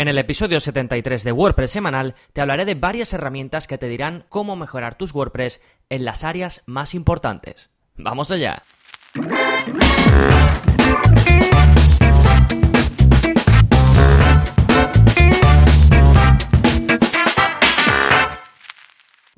En el episodio 73 de WordPress semanal te hablaré de varias herramientas que te dirán cómo mejorar tus WordPress en las áreas más importantes. ¡Vamos allá!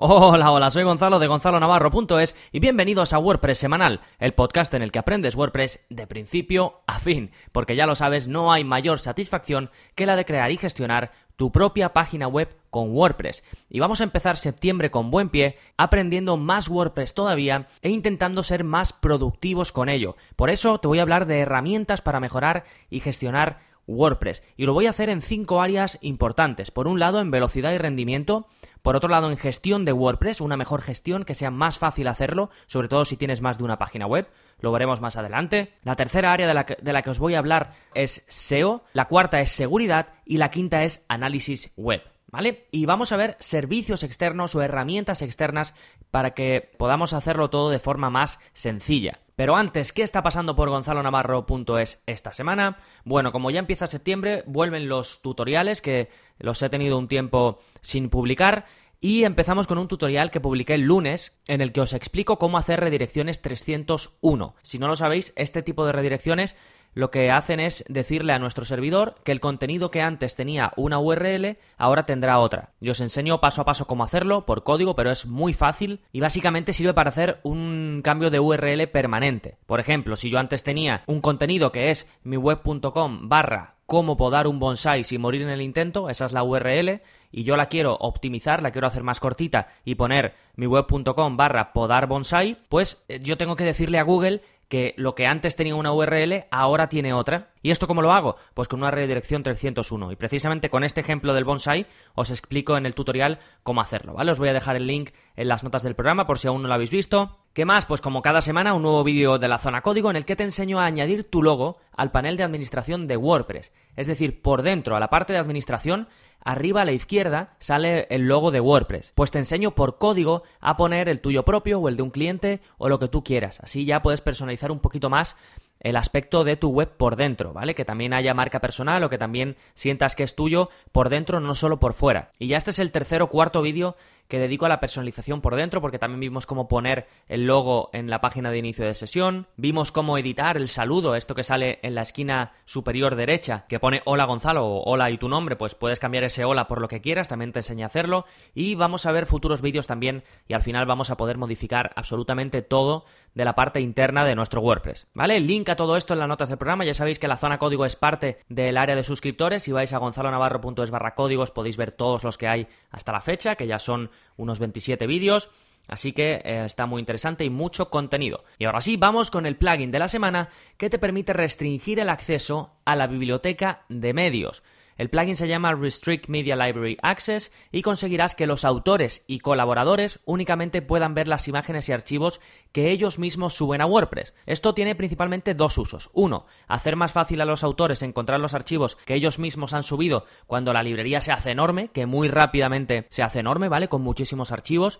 Hola, hola, soy Gonzalo de gonzalonavarro.es y bienvenidos a WordPress Semanal, el podcast en el que aprendes WordPress de principio a fin, porque ya lo sabes, no hay mayor satisfacción que la de crear y gestionar tu propia página web con WordPress. Y vamos a empezar septiembre con buen pie, aprendiendo más WordPress todavía e intentando ser más productivos con ello. Por eso te voy a hablar de herramientas para mejorar y gestionar WordPress. Y lo voy a hacer en cinco áreas importantes. Por un lado, en velocidad y rendimiento. Por otro lado, en gestión de WordPress, una mejor gestión que sea más fácil hacerlo, sobre todo si tienes más de una página web. Lo veremos más adelante. La tercera área de la, que, de la que os voy a hablar es SEO. La cuarta es seguridad. Y la quinta es análisis web. ¿Vale? Y vamos a ver servicios externos o herramientas externas para que podamos hacerlo todo de forma más sencilla. Pero antes, ¿qué está pasando por gonzalonavarro.es esta semana? Bueno, como ya empieza septiembre, vuelven los tutoriales que los he tenido un tiempo sin publicar. Y empezamos con un tutorial que publiqué el lunes en el que os explico cómo hacer redirecciones 301. Si no lo sabéis, este tipo de redirecciones lo que hacen es decirle a nuestro servidor que el contenido que antes tenía una URL ahora tendrá otra. Yo os enseño paso a paso cómo hacerlo por código, pero es muy fácil y básicamente sirve para hacer un cambio de URL permanente. Por ejemplo, si yo antes tenía un contenido que es miweb.com barra cómo podar un bonsai sin morir en el intento, esa es la URL, y yo la quiero optimizar, la quiero hacer más cortita y poner miweb.com barra podar bonsai, pues eh, yo tengo que decirle a Google que lo que antes tenía una URL ahora tiene otra. ¿Y esto cómo lo hago? Pues con una redirección 301. Y precisamente con este ejemplo del bonsai os explico en el tutorial cómo hacerlo, ¿vale? Os voy a dejar el link en las notas del programa por si aún no lo habéis visto. ¿Qué más? Pues como cada semana un nuevo vídeo de la zona código en el que te enseño a añadir tu logo al panel de administración de WordPress. Es decir, por dentro, a la parte de administración, arriba a la izquierda sale el logo de WordPress. Pues te enseño por código a poner el tuyo propio o el de un cliente o lo que tú quieras. Así ya puedes personalizar un poquito más el aspecto de tu web por dentro, ¿vale? Que también haya marca personal o que también sientas que es tuyo por dentro, no solo por fuera. Y ya este es el tercer o cuarto vídeo que dedico a la personalización por dentro, porque también vimos cómo poner el logo en la página de inicio de sesión, vimos cómo editar el saludo, esto que sale en la esquina superior derecha, que pone hola Gonzalo o hola y tu nombre, pues puedes cambiar ese hola por lo que quieras, también te enseña a hacerlo, y vamos a ver futuros vídeos también, y al final vamos a poder modificar absolutamente todo de la parte interna de nuestro WordPress, ¿vale? El link a todo esto en las notas del programa, ya sabéis que la zona código es parte del área de suscriptores, si vais a gonzalonavarro.es barra códigos podéis ver todos los que hay hasta la fecha, que ya son unos 27 vídeos. Así que eh, está muy interesante y mucho contenido. Y ahora sí, vamos con el plugin de la semana que te permite restringir el acceso a la biblioteca de medios. El plugin se llama Restrict Media Library Access y conseguirás que los autores y colaboradores únicamente puedan ver las imágenes y archivos que ellos mismos suben a WordPress. Esto tiene principalmente dos usos. Uno, hacer más fácil a los autores encontrar los archivos que ellos mismos han subido cuando la librería se hace enorme, que muy rápidamente se hace enorme, ¿vale? Con muchísimos archivos.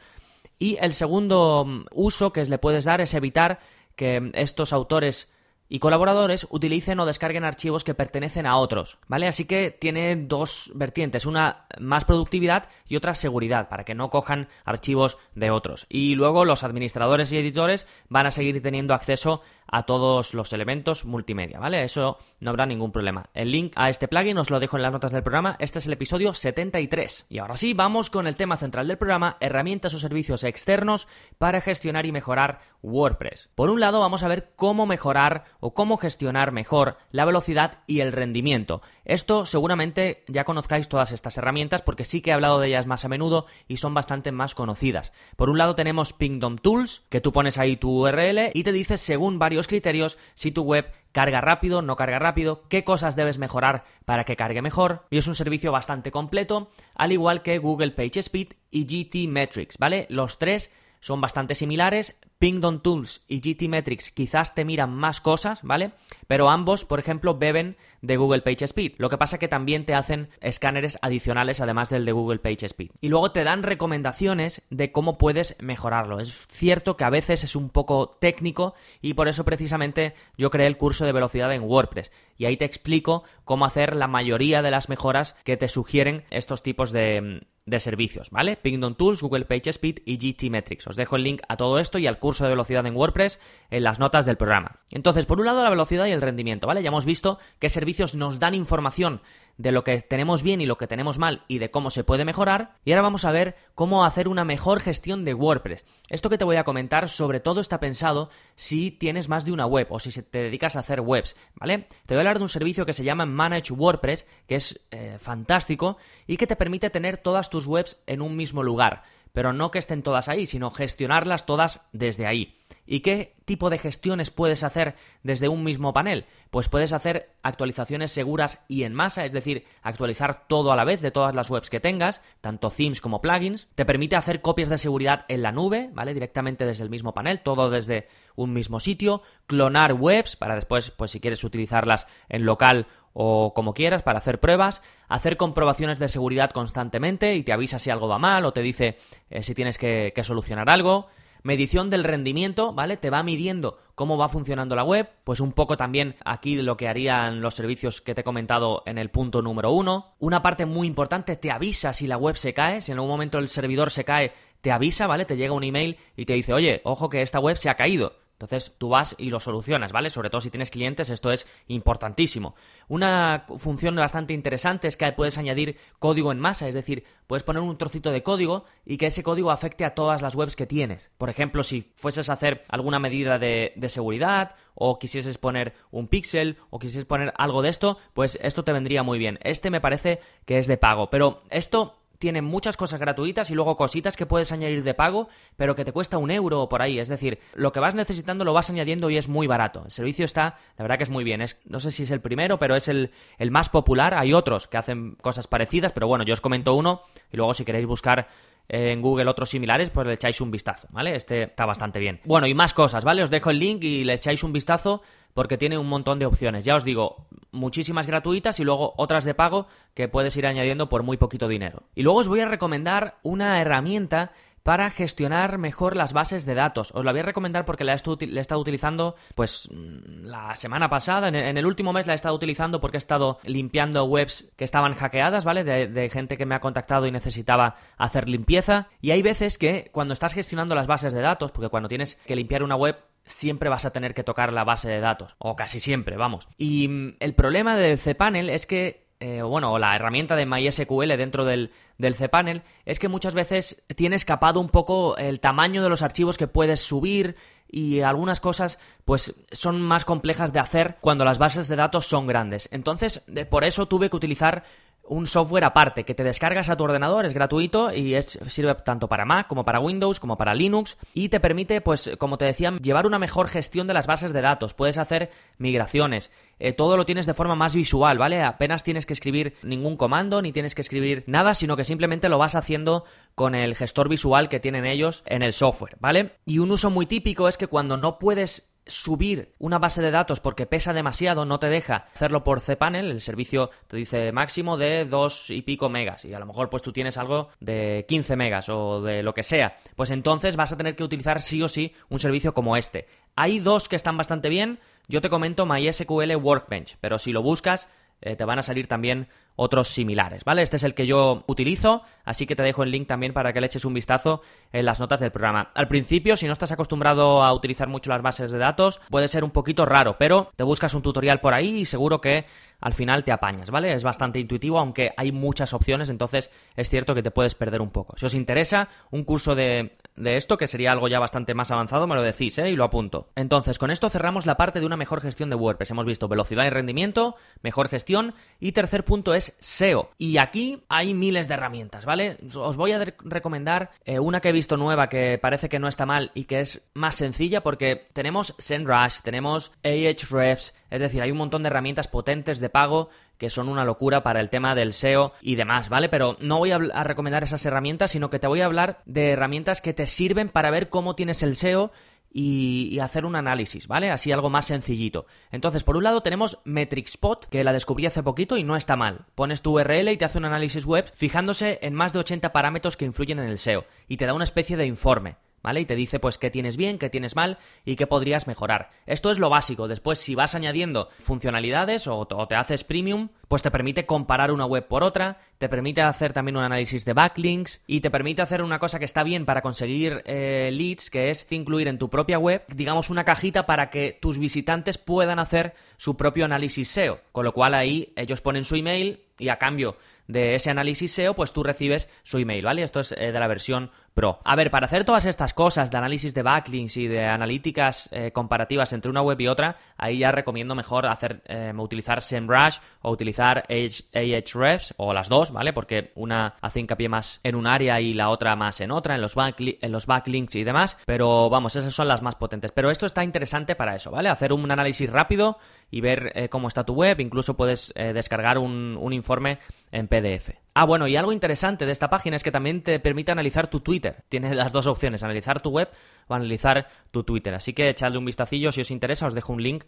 Y el segundo mm, uso que le puedes dar es evitar que estos autores y colaboradores utilicen o descarguen archivos que pertenecen a otros, ¿vale? Así que tiene dos vertientes, una más productividad y otra seguridad, para que no cojan archivos de otros. Y luego los administradores y editores van a seguir teniendo acceso a todos los elementos multimedia, ¿vale? Eso no habrá ningún problema. El link a este plugin os lo dejo en las notas del programa. Este es el episodio 73. Y ahora sí, vamos con el tema central del programa, herramientas o servicios externos para gestionar y mejorar WordPress. Por un lado, vamos a ver cómo mejorar o cómo gestionar mejor la velocidad y el rendimiento. Esto seguramente ya conozcáis todas estas herramientas porque sí que he hablado de ellas más a menudo y son bastante más conocidas. Por un lado tenemos Pingdom Tools, que tú pones ahí tu URL y te dice según varios criterios si tu web carga rápido, no carga rápido, qué cosas debes mejorar para que cargue mejor. Y es un servicio bastante completo, al igual que Google PageSpeed y GT Metrics, ¿vale? Los tres son bastante similares, Pingdom Tools y GTmetrix quizás te miran más cosas, ¿vale? Pero ambos, por ejemplo, beben de Google PageSpeed. Lo que pasa que también te hacen escáneres adicionales además del de Google PageSpeed. Y luego te dan recomendaciones de cómo puedes mejorarlo. Es cierto que a veces es un poco técnico y por eso precisamente yo creé el curso de velocidad en WordPress. Y ahí te explico cómo hacer la mayoría de las mejoras que te sugieren estos tipos de, de servicios, ¿vale? Pingdom Tools, Google PageSpeed y GTmetrix. Os dejo el link a todo esto y al curso de velocidad en WordPress en las notas del programa. Entonces, por un lado, la velocidad y el rendimiento, ¿vale? Ya hemos visto qué servicios nos dan información de lo que tenemos bien y lo que tenemos mal y de cómo se puede mejorar. Y ahora vamos a ver cómo hacer una mejor gestión de WordPress. Esto que te voy a comentar sobre todo está pensado si tienes más de una web o si te dedicas a hacer webs, ¿vale? Te voy a hablar de un servicio que se llama Manage WordPress, que es eh, fantástico y que te permite tener todas tus webs en un mismo lugar. Pero no que estén todas ahí, sino gestionarlas todas desde ahí. ¿Y qué tipo de gestiones puedes hacer desde un mismo panel? Pues puedes hacer actualizaciones seguras y en masa, es decir, actualizar todo a la vez de todas las webs que tengas, tanto themes como plugins. Te permite hacer copias de seguridad en la nube, ¿vale? Directamente desde el mismo panel, todo desde un mismo sitio. Clonar webs para después, pues si quieres utilizarlas en local o como quieras para hacer pruebas, hacer comprobaciones de seguridad constantemente y te avisa si algo va mal o te dice eh, si tienes que solucionar algo medición del rendimiento, ¿vale? Te va midiendo cómo va funcionando la web, pues un poco también aquí lo que harían los servicios que te he comentado en el punto número uno. Una parte muy importante, te avisa si la web se cae, si en algún momento el servidor se cae, te avisa, ¿vale? Te llega un email y te dice, oye, ojo que esta web se ha caído. Entonces tú vas y lo solucionas, ¿vale? Sobre todo si tienes clientes, esto es importantísimo. Una función bastante interesante es que puedes añadir código en masa, es decir, puedes poner un trocito de código y que ese código afecte a todas las webs que tienes. Por ejemplo, si fueses a hacer alguna medida de, seguridad o quisieses poner un pixel o quisieses poner algo de esto, pues esto te vendría muy bien. Este me parece que es de pago, pero esto tiene muchas cosas gratuitas y luego cositas que puedes añadir de pago, pero que te cuesta un euro o por ahí. Es decir, lo que vas necesitando lo vas añadiendo y es muy barato. El servicio está, la verdad que es muy bien. Es, no sé si es el primero, pero es el, el más popular. Hay otros que hacen cosas parecidas, pero bueno, yo os comento uno y luego si queréis buscar en Google otros similares, pues le echáis un vistazo, ¿vale? Este está bastante bien. Bueno, y más cosas, ¿vale? Os dejo el link y le echáis un vistazo porque tiene un montón de opciones. Ya os digo, muchísimas gratuitas y luego otras de pago que puedes ir añadiendo por muy poquito dinero. Y luego os voy a recomendar una herramienta para gestionar mejor las bases de datos. Os la voy a recomendar porque la he, estado utilizando pues mm, la semana pasada, en el, último mes la he estado utilizando porque he estado limpiando webs que estaban hackeadas, ¿vale? De, de, gente que me ha contactado y necesitaba hacer limpieza. Y hay veces que cuando estás gestionando las bases de datos, porque cuando tienes que limpiar una web siempre vas a tener que tocar la base de datos, o casi siempre, vamos. Y mm, el problema del cPanel es que, eh, bueno, la herramienta de MySQL dentro del, del cPanel, es que muchas veces tiene escapado un poco el tamaño de los archivos que puedes subir y algunas cosas pues son más complejas de hacer cuando las bases de datos son grandes. Entonces, por eso tuve que utilizar un software aparte que te descargas a tu ordenador, es gratuito y es, sirve tanto para Mac como para Windows como para Linux y te permite, pues como te decía, llevar una mejor gestión de las bases de datos. Puedes hacer migraciones, eh, todo lo tienes de forma más visual, ¿vale? Apenas tienes que escribir ningún comando ni tienes que escribir nada, sino que simplemente lo vas haciendo con el gestor visual que tienen ellos en el software, ¿vale? Y un uso muy típico es que cuando no puedes subir una base de datos porque pesa demasiado, no te deja hacerlo por cPanel, el servicio te dice máximo de dos y pico megas y a lo mejor pues tú tienes algo de 15 megas o de lo que sea, pues entonces vas a tener que utilizar sí o sí un servicio como este. Hay dos que están bastante bien, yo te comento MySQL Workbench, pero si lo buscas eh, te van a salir también otros similares, ¿vale? Este es el que yo utilizo, así que te dejo el link también para que le eches un vistazo en las notas del programa. Al principio, si no estás acostumbrado a utilizar mucho las bases de datos, puede ser un poquito raro, pero te buscas un tutorial por ahí y seguro que al final te apañas, ¿vale? Es bastante intuitivo, aunque hay muchas opciones, entonces es cierto que te puedes perder un poco. Si os interesa un curso de, de esto, que sería algo ya bastante más avanzado, me lo decís, ¿eh? Y lo apunto. Entonces, con esto cerramos la parte de una mejor gestión de WordPress. Hemos visto velocidad y rendimiento, mejor gestión, y tercer punto es SEO. Y aquí hay miles de herramientas, ¿vale? Os voy a recomendar eh, una que he visto nueva que parece que no está mal y que es más sencilla porque tenemos SEMrush, tenemos Ahrefs, es decir, hay un montón de herramientas potentes de pago que son una locura para el tema del SEO y demás, ¿vale? Pero no voy a, recomendar esas herramientas, sino que te voy a hablar de herramientas que te sirven para ver cómo tienes el SEO y, hacer un análisis, ¿vale? Así algo más sencillito. Entonces, por un lado tenemos MetricSpot, que la descubrí hace poquito y no está mal. Pones tu URL y te hace un análisis web fijándose en más de 80 parámetros que influyen en el SEO y te da una especie de informe. ¿Vale? Y te dice pues qué tienes bien, qué tienes mal y qué podrías mejorar. Esto es lo básico. Después, si vas añadiendo funcionalidades o, te haces premium, pues te permite comparar una web por otra, te permite hacer también un análisis de backlinks y te permite hacer una cosa que está bien para conseguir eh, leads, que es incluir en tu propia web, digamos, una cajita para que tus visitantes puedan hacer su propio análisis SEO. Con lo cual ahí ellos ponen su email y a cambio de ese análisis SEO, pues tú recibes su email, ¿vale? Esto es eh, de la versión Pro. A ver, para hacer todas estas cosas de análisis de backlinks y de analíticas eh, comparativas entre una web y otra, ahí ya recomiendo mejor hacer, eh, utilizar SEMrush o utilizar Ahrefs o las dos, ¿vale? Porque una hace hincapié más en un área y la otra más en otra, en los, en los backlinks y demás, pero vamos, esas son las más potentes. Pero esto está interesante para eso, ¿vale? Hacer un análisis rápido y ver eh, cómo está tu web, incluso puedes descargar un, un informe en PDF. Ah, bueno, y algo interesante de esta página es que también te permite analizar tu Twitter. Tienes las dos opciones, analizar tu web o analizar tu Twitter. Así que echadle un vistacillo si os interesa, os dejo un link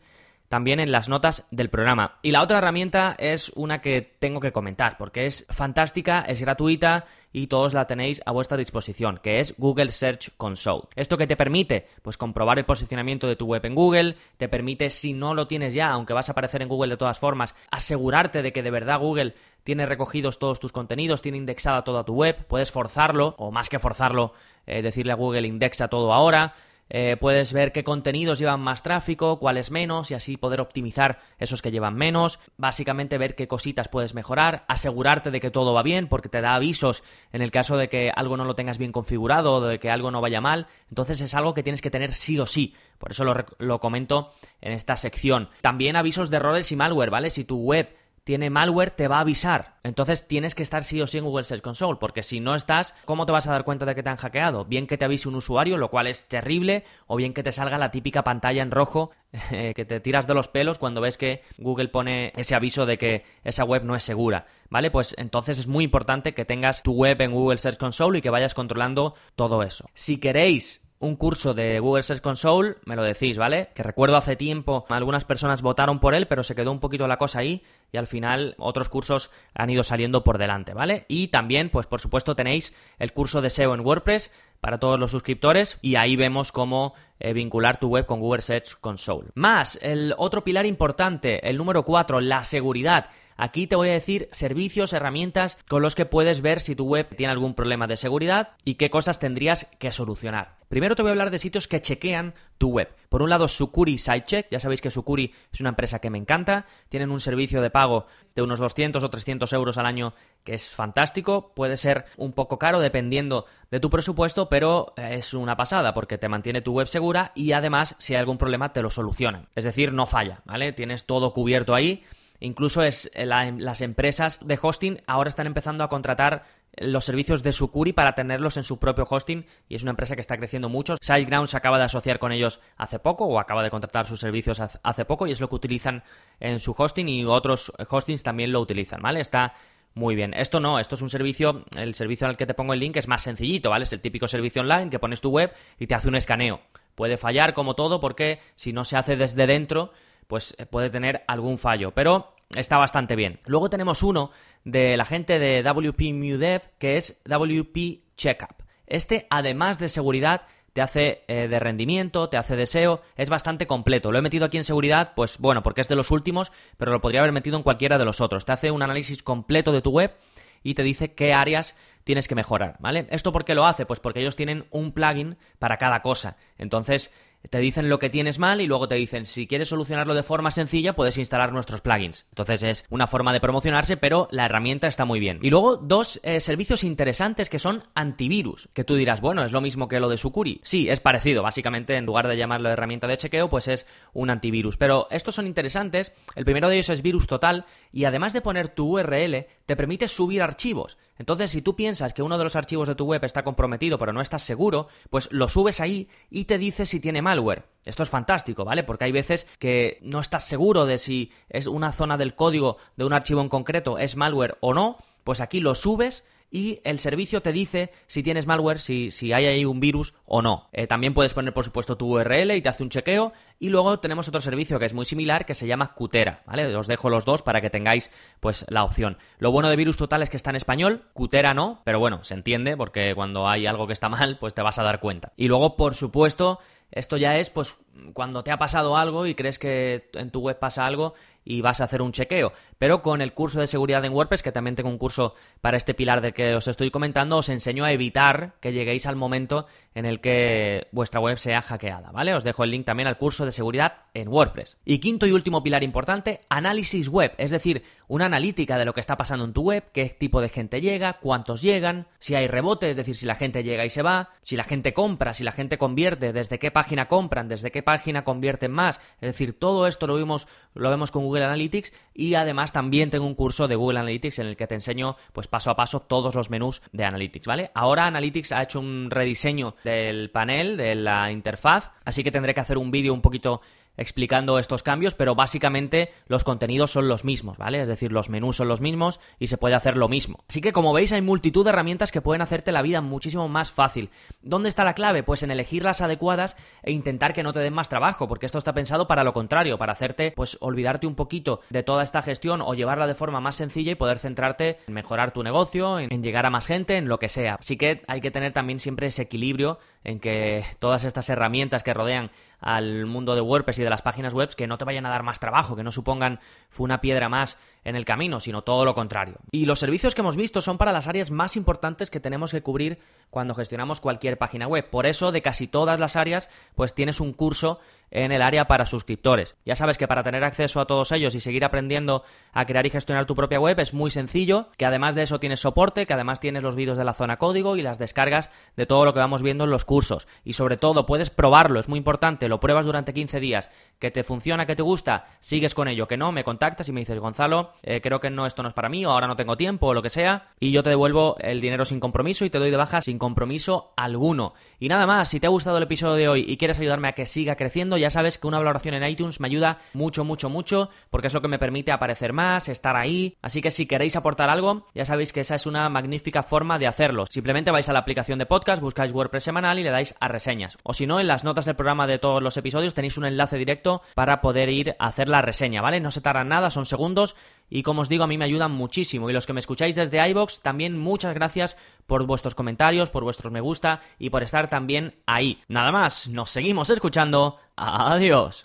también en las notas del programa. Y la otra herramienta es una que tengo que comentar, porque es fantástica, es gratuita y todos la tenéis a vuestra disposición, que es Google Search Console. ¿Esto que te permite? Pues comprobar el posicionamiento de tu web en Google, te permite, si no lo tienes ya, aunque vas a aparecer en Google de todas formas, asegurarte de que de verdad Google tiene recogidos todos tus contenidos, tiene indexada toda tu web, puedes forzarlo, o más que forzarlo, eh, decirle a Google indexa todo ahora, eh, puedes ver qué contenidos llevan más tráfico, cuáles menos, y así poder optimizar esos que llevan menos. Básicamente ver qué cositas puedes mejorar, asegurarte de que todo va bien, porque te da avisos en el caso de que algo no lo tengas bien configurado o de que algo no vaya mal. Entonces es algo que tienes que tener sí o sí. Por eso lo, lo comento en esta sección. También avisos de errores y malware, ¿vale? Si tu web tiene malware, te va a avisar. Entonces tienes que estar sí o sí en Google Search Console, porque si no estás, ¿cómo te vas a dar cuenta de que te han hackeado? Bien que te avise un usuario, lo cual es terrible, o bien que te salga la típica pantalla en rojo eh, que te tiras de los pelos cuando ves que Google pone ese aviso de que esa web no es segura, ¿vale? Pues entonces es muy importante que tengas tu web en Google Search Console y que vayas controlando todo eso. Si queréis un curso de Google Search Console, me lo decís, ¿vale? Que recuerdo hace tiempo algunas personas votaron por él, pero se quedó un poquito la cosa ahí y al final otros cursos han ido saliendo por delante, ¿vale? Y también, pues por supuesto tenéis el curso de SEO en WordPress para todos los suscriptores y ahí vemos cómo eh, vincular tu web con Google Search Console. Más, el otro pilar importante, el número 4, la seguridad. Aquí te voy a decir servicios, herramientas con los que puedes ver si tu web tiene algún problema de seguridad y qué cosas tendrías que solucionar. Primero te voy a hablar de sitios que chequean tu web. Por un lado, Sucuri SiteCheck. Ya sabéis que Sucuri es una empresa que me encanta. Tienen un servicio de pago de unos 200 o 300 euros al año que es fantástico. Puede ser un poco caro dependiendo de tu presupuesto, pero es una pasada porque te mantiene tu web segura y además, si hay algún problema, te lo solucionan. Es decir, no falla, ¿vale? Tienes todo cubierto ahí Incluso es eh, las empresas de hosting ahora están empezando a contratar los servicios de Sucuri para tenerlos en su propio hosting y es una empresa que está creciendo mucho. SiteGround se acaba de asociar con ellos hace poco o acaba de contratar sus servicios hace poco y es lo que utilizan en su hosting y otros hostings también lo utilizan, ¿vale? Está muy bien. Esto no, esto es un servicio, el servicio al que te pongo el link es más sencillito, ¿vale? Es el típico servicio online que pones tu web y te hace un escaneo. Puede fallar como todo porque si no se hace desde dentro pues eh, puede tener algún fallo, pero está bastante bien. Luego tenemos uno de la gente de WP MuDev que es WP Checkup. Este, además de seguridad, te hace eh, de rendimiento, te hace deseo, es bastante completo. Lo he metido aquí en seguridad, pues bueno, porque es de los últimos, pero lo podría haber metido en cualquiera de los otros. Te hace un análisis completo de tu web y te dice qué áreas tienes que mejorar, ¿vale? ¿Esto por qué lo hace? Pues porque ellos tienen un plugin para cada cosa. Entonces, te dicen lo que tienes mal y luego te dicen si quieres solucionarlo de forma sencilla puedes instalar nuestros plugins. Entonces es una forma de promocionarse, pero la herramienta está muy bien. Y luego dos eh, servicios interesantes que son antivirus, que tú dirás, bueno, es lo mismo que lo de Sucuri. Sí, es parecido, básicamente en lugar de llamarlo herramienta de chequeo, pues es un antivirus. Pero estos son interesantes, el primero de ellos es virus total y además de poner tu URL, te permite subir archivos. Entonces, si tú piensas que uno de los archivos de tu web está comprometido pero no estás seguro, pues lo subes ahí y te dice si tiene malware. Esto es fantástico, ¿vale? Porque hay veces que no estás seguro de si es una zona del código de un archivo en concreto es malware o no, pues aquí lo subes y el servicio te dice si tienes malware, si, si hay ahí un virus o no. Eh, también puedes poner, por supuesto, tu URL y te hace un chequeo. Y luego tenemos otro servicio que es muy similar que se llama Cutera, ¿vale? Os dejo los dos para que tengáis pues la opción. Lo bueno de Virus Total es que está en español, Cutera no, pero bueno, se entiende porque cuando hay algo que está mal, pues te vas a dar cuenta. Y luego, por supuesto, esto ya es pues cuando te ha pasado algo y crees que en tu web pasa algo y vas a hacer un chequeo. Pero con el curso de seguridad en WordPress, que también tengo un curso para este pilar del que os estoy comentando, os enseño a evitar que lleguéis al momento en el que vuestra web sea hackeada, ¿vale? Os dejo el link también al curso de seguridad en WordPress. Y quinto y último pilar importante, análisis web, es decir, una analítica de lo que está pasando en tu web, qué tipo de gente llega, cuántos llegan, si hay rebote, es decir, si la gente llega y se va, si la gente compra, si la gente convierte, desde qué página compran, desde qué página convierten más, es decir, todo esto lo vimos, lo vemos con Google Analytics y además también tengo un curso de Google Analytics en el que te enseño pues paso a paso todos los menús de Analytics, ¿vale? Ahora Analytics ha hecho un rediseño del panel, de la interfaz, así que tendré que hacer un vídeo un poquito explicando estos cambios, pero básicamente los contenidos son los mismos, ¿vale? Es decir, los menús son los mismos y se puede hacer lo mismo. Así que como veis hay multitud de herramientas que pueden hacerte la vida muchísimo más fácil. ¿Dónde está la clave? Pues en elegir las adecuadas e intentar que no te den más trabajo, porque esto está pensado para lo contrario, para hacerte pues olvidarte un poquito de toda esta gestión o llevarla de forma más sencilla y poder centrarte en mejorar tu negocio, en llegar a más gente, en lo que sea. Así que hay que tener también siempre ese equilibrio en que todas estas herramientas que rodean al mundo de WordPress y de las páginas web que no te vayan a dar más trabajo, que no supongan una piedra más en el camino, sino todo lo contrario. Y los servicios que hemos visto son para las áreas más importantes que tenemos que cubrir cuando gestionamos cualquier página web. Por eso, de casi todas las áreas, pues tienes un curso en el área para suscriptores. Ya sabes que para tener acceso a todos ellos y seguir aprendiendo a crear y gestionar tu propia web es muy sencillo, que además de eso tienes soporte, que además tienes los vídeos de la zona código y las descargas de todo lo que vamos viendo en los cursos. Y sobre todo puedes probarlo, es muy importante, lo pruebas durante 15 días, que te funciona, que te gusta, sigues con ello, que no, me contactas y me dices, Gonzalo, eh, creo que no, esto no es para mí o ahora no tengo tiempo o lo que sea, y yo te devuelvo el dinero sin compromiso y te doy de baja sin compromiso alguno. Y nada más, si te ha gustado el episodio de hoy y quieres ayudarme a que siga creciendo, ya sabes que una valoración en iTunes me ayuda mucho, mucho, mucho, porque es lo que me permite aparecer más, estar ahí. Así que si queréis aportar algo, ya sabéis que esa es una magnífica forma de hacerlo. Simplemente vais a la aplicación de podcast, buscáis WordPress semanal y le dais a reseñas. O si no, en las notas del programa de todos los episodios tenéis un enlace directo para poder ir a hacer la reseña, ¿vale? No se tarda nada, son segundos y como os digo, a mí me ayudan muchísimo. Y los que me escucháis desde iBox, también muchas gracias por vuestros comentarios, por vuestros me gusta y por estar también ahí. Nada más, nos seguimos escuchando. Adiós.